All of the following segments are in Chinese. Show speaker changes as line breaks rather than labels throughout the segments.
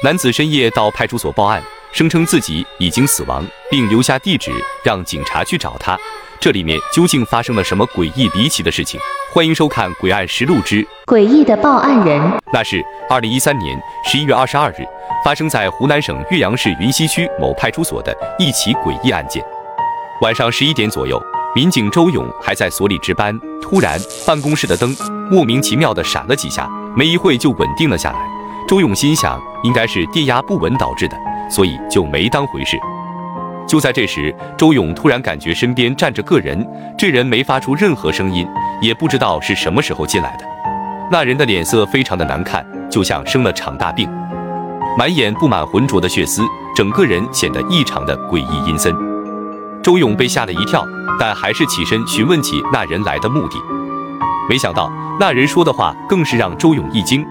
男子深夜到派出所报案，声称自己已经死亡，并留下地址让警察去找他。这里面究竟发生了什么诡异离奇的事情？欢迎收看《诡案实录之
诡异的报案人》。
那是二零一三年十一月二十二日，发生在湖南省岳阳市云溪区某派出所的一起诡异案件。晚上十一点左右，民警周勇还在所里值班，突然办公室的灯莫名其妙的闪了几下，没一会就稳定了下来。周勇心想，应该是电压不稳导致的，所以就没当回事。就在这时，周勇突然感觉身边站着个人，这人没发出任何声音，也不知道是什么时候进来的。那人的脸色非常的难看，就像生了场大病，满眼布满浑浊的血丝，整个人显得异常的诡异阴森。周勇被吓了一跳，但还是起身询问起那人来的目的。没想到那人说的话更是让周勇一惊。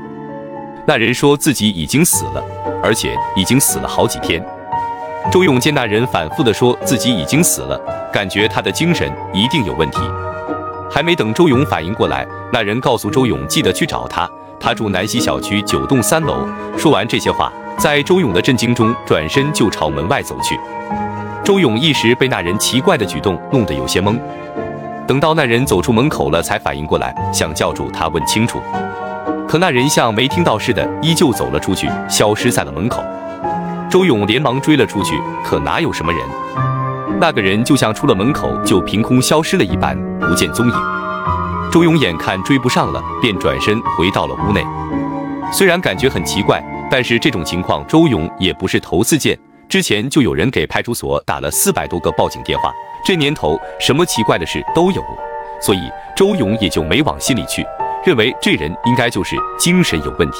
那人说自己已经死了，而且已经死了好几天。周勇见那人反复的说自己已经死了，感觉他的精神一定有问题。还没等周勇反应过来，那人告诉周勇记得去找他，他住南溪小区九栋三楼。说完这些话，在周勇的震惊中，转身就朝门外走去。周勇一时被那人奇怪的举动弄得有些懵，等到那人走出门口了，才反应过来，想叫住他问清楚。可那人像没听到似的，依旧走了出去，消失在了门口。周勇连忙追了出去，可哪有什么人？那个人就像出了门口就凭空消失了一般，不见踪影。周勇眼看追不上了，便转身回到了屋内。虽然感觉很奇怪，但是这种情况周勇也不是头次见，之前就有人给派出所打了四百多个报警电话。这年头，什么奇怪的事都有，所以周勇也就没往心里去。认为这人应该就是精神有问题。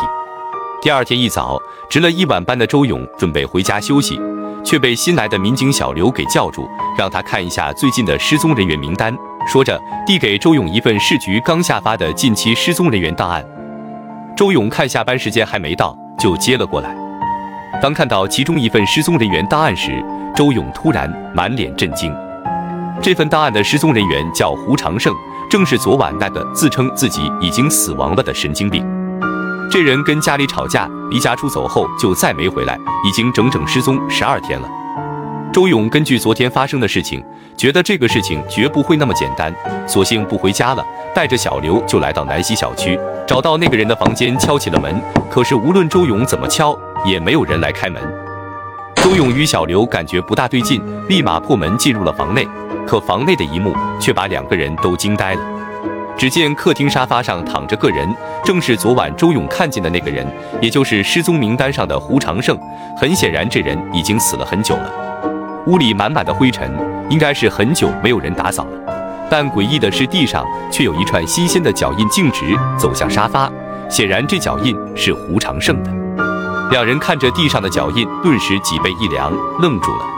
第二天一早，值了一晚班的周勇准备回家休息，却被新来的民警小刘给叫住，让他看一下最近的失踪人员名单。说着，递给周勇一份市局刚下发的近期失踪人员档案。周勇看下班时间还没到，就接了过来。当看到其中一份失踪人员档案时，周勇突然满脸震惊。这份档案的失踪人员叫胡长胜。正是昨晚那个自称自己已经死亡了的神经病，这人跟家里吵架，离家出走后就再没回来，已经整整失踪十二天了。周勇根据昨天发生的事情，觉得这个事情绝不会那么简单，索性不回家了，带着小刘就来到南溪小区，找到那个人的房间，敲起了门。可是无论周勇怎么敲，也没有人来开门。周勇与小刘感觉不大对劲，立马破门进入了房内。可房内的一幕却把两个人都惊呆了。只见客厅沙发上躺着个人，正是昨晚周勇看见的那个人，也就是失踪名单上的胡长胜。很显然，这人已经死了很久了。屋里满满的灰尘，应该是很久没有人打扫了。但诡异的是，地上却有一串新鲜的脚印，径直走向沙发。显然，这脚印是胡长胜的。两人看着地上的脚印，顿时脊背一凉，愣住了。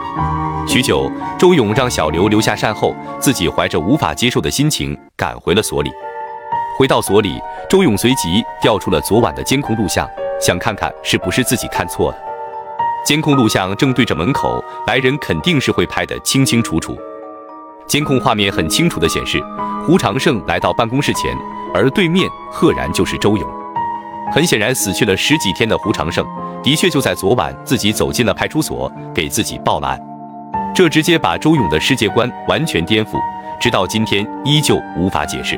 许久，周勇让小刘留下善后，自己怀着无法接受的心情赶回了所里。回到所里，周勇随即调出了昨晚的监控录像，想看看是不是自己看错了。监控录像正对着门口，来人肯定是会拍得清清楚楚。监控画面很清楚地显示，胡长胜来到办公室前，而对面赫然就是周勇。很显然，死去了十几天的胡长胜，的确就在昨晚自己走进了派出所，给自己报了案。这直接把周勇的世界观完全颠覆，直到今天依旧无法解释。